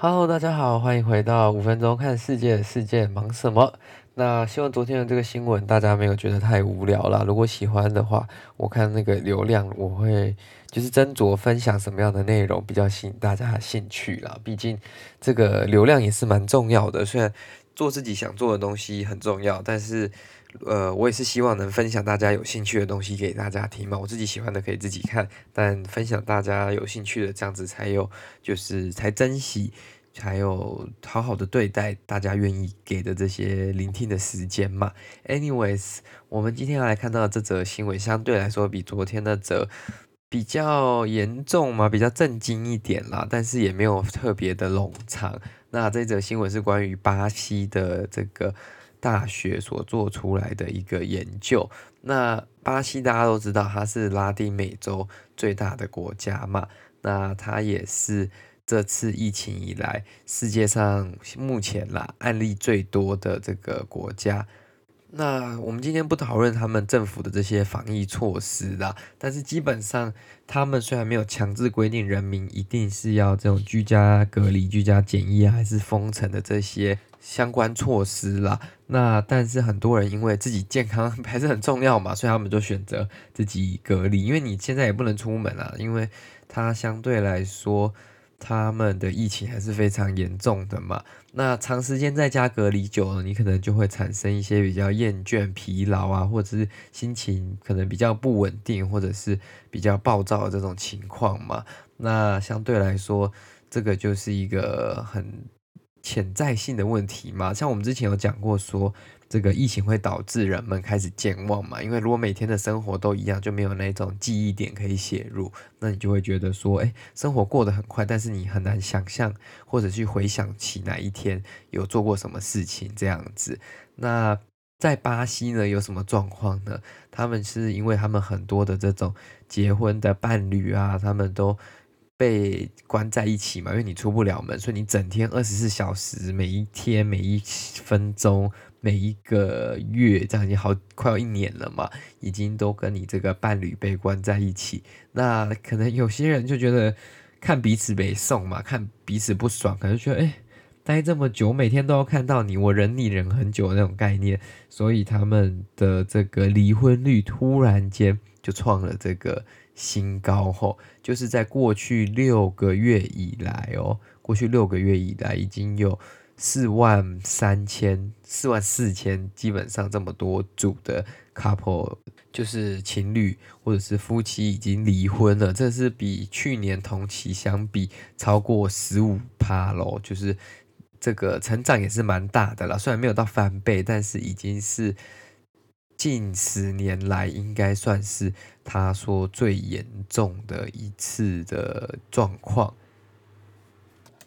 Hello，大家好，欢迎回到五分钟看世界，世界忙什么？那希望昨天的这个新闻大家没有觉得太无聊啦。如果喜欢的话，我看那个流量我会就是斟酌分享什么样的内容比较吸引大家的兴趣啦。毕竟这个流量也是蛮重要的，虽然做自己想做的东西很重要，但是。呃，我也是希望能分享大家有兴趣的东西给大家听嘛。我自己喜欢的可以自己看，但分享大家有兴趣的，这样子才有，就是才珍惜，才有好好的对待大家愿意给的这些聆听的时间嘛。Anyways，我们今天要来看到的这则新闻，相对来说比昨天那则比较严重嘛，比较震惊一点啦，但是也没有特别的冗长。那这则新闻是关于巴西的这个。大学所做出来的一个研究，那巴西大家都知道，它是拉丁美洲最大的国家嘛，那它也是这次疫情以来世界上目前啦案例最多的这个国家。那我们今天不讨论他们政府的这些防疫措施啦，但是基本上他们虽然没有强制规定人民一定是要这种居家隔离、居家检疫还是封城的这些。相关措施啦，那但是很多人因为自己健康 还是很重要嘛，所以他们就选择自己隔离。因为你现在也不能出门啊，因为它相对来说他们的疫情还是非常严重的嘛。那长时间在家隔离久了，你可能就会产生一些比较厌倦、疲劳啊，或者是心情可能比较不稳定，或者是比较暴躁的这种情况嘛。那相对来说，这个就是一个很。潜在性的问题嘛，像我们之前有讲过说，这个疫情会导致人们开始健忘嘛，因为如果每天的生活都一样，就没有那种记忆点可以写入，那你就会觉得说，哎，生活过得很快，但是你很难想象或者去回想起哪一天有做过什么事情这样子。那在巴西呢，有什么状况呢？他们是因为他们很多的这种结婚的伴侣啊，他们都。被关在一起嘛，因为你出不了门，所以你整天二十四小时，每一天、每一分钟、每一个月，这样已经好快要一年了嘛，已经都跟你这个伴侣被关在一起。那可能有些人就觉得看彼此被送嘛，看彼此不爽，可能觉得哎，待这么久，每天都要看到你，我忍你忍很久的那种概念，所以他们的这个离婚率突然间就创了这个。新高后，就是在过去六个月以来哦，过去六个月以来已经有四万三千、四万四千，基本上这么多组的 couple，就是情侣或者是夫妻已经离婚了，这是比去年同期相比超过十五趴喽，就是这个成长也是蛮大的了，虽然没有到翻倍，但是已经是。近十年来，应该算是他说最严重的一次的状况。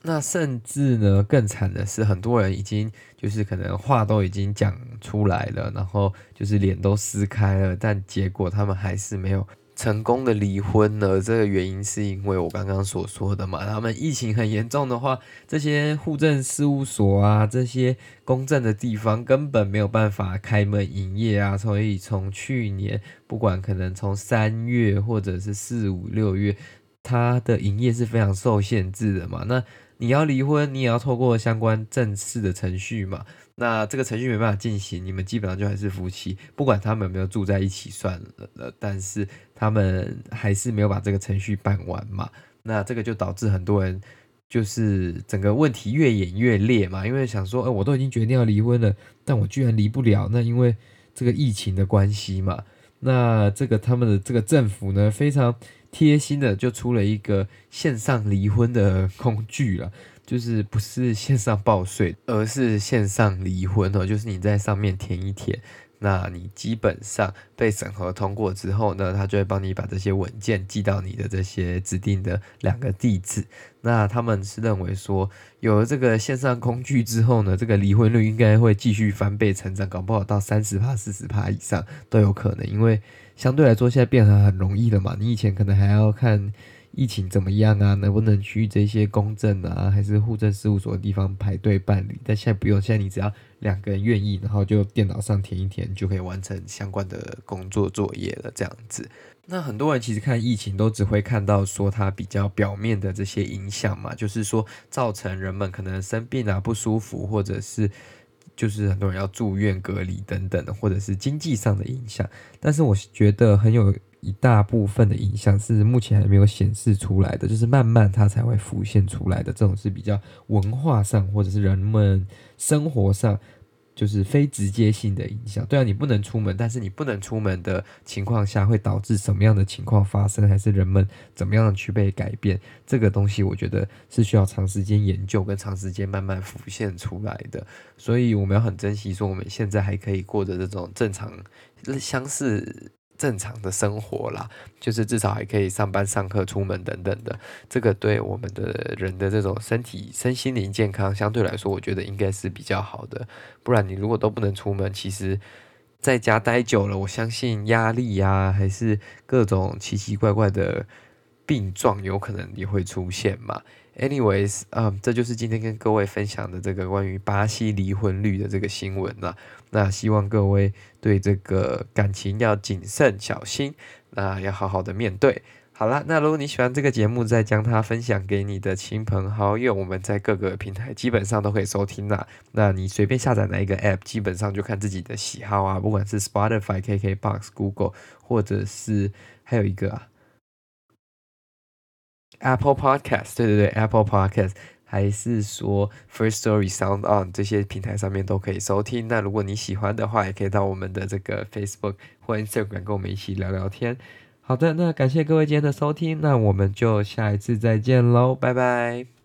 那甚至呢，更惨的是，很多人已经就是可能话都已经讲出来了，然后就是脸都撕开了，但结果他们还是没有。成功的离婚了，这个原因是因为我刚刚所说的嘛，他们疫情很严重的话，这些户政事务所啊，这些公证的地方根本没有办法开门营业啊，所以从去年不管可能从三月或者是四五六月，它的营业是非常受限制的嘛。那你要离婚，你也要透过相关正式的程序嘛。那这个程序没办法进行，你们基本上就还是夫妻，不管他们有没有住在一起算了，但是他们还是没有把这个程序办完嘛。那这个就导致很多人就是整个问题越演越烈嘛，因为想说，哎，我都已经决定要离婚了，但我居然离不了，那因为这个疫情的关系嘛。那这个他们的这个政府呢，非常贴心的就出了一个线上离婚的工具了。就是不是线上报税，而是线上离婚哦。就是你在上面填一填，那你基本上被审核通过之后呢，他就会帮你把这些文件寄到你的这些指定的两个地址。那他们是认为说，有了这个线上工具之后呢，这个离婚率应该会继续翻倍成长，搞不好到三十趴、四十趴以上都有可能。因为相对来说，现在变得很容易了嘛。你以前可能还要看。疫情怎么样啊？能不能去这些公证啊，还是户政事务所的地方排队办理？但现在不用，现在你只要两个人愿意，然后就电脑上填一填，就可以完成相关的工作作业了。这样子，那很多人其实看疫情都只会看到说它比较表面的这些影响嘛，就是说造成人们可能生病啊、不舒服，或者是。就是很多人要住院隔离等等，或者是经济上的影响。但是我觉得很有一大部分的影响是目前还没有显示出来的，就是慢慢它才会浮现出来的。这种是比较文化上或者是人们生活上。就是非直接性的影响，对啊，你不能出门，但是你不能出门的情况下，会导致什么样的情况发生，还是人们怎么样去被改变？这个东西我觉得是需要长时间研究跟长时间慢慢浮现出来的，所以我们要很珍惜说我们现在还可以过着这种正常相似。正常的生活啦，就是至少还可以上班、上课、出门等等的，这个对我们的人的这种身体、身心灵健康相对来说，我觉得应该是比较好的。不然你如果都不能出门，其实在家待久了，我相信压力呀，还是各种奇奇怪怪的病状，有可能也会出现嘛。Anyways，嗯，这就是今天跟各位分享的这个关于巴西离婚率的这个新闻了。那希望各位对这个感情要谨慎小心，那要好好的面对。好啦，那如果你喜欢这个节目，再将它分享给你的亲朋好友。我们在各个平台基本上都可以收听啦。那你随便下载哪一个 App，基本上就看自己的喜好啊，不管是 Spotify、KKBox、Google，或者是还有一个啊。Apple Podcast，对对对，Apple Podcast，还是说 First Story、Sound On 这些平台上面都可以收听。那如果你喜欢的话，也可以到我们的这个 Facebook 或 Instagram 跟我们一起聊聊天。好的，那感谢各位今天的收听，那我们就下一次再见喽，拜拜。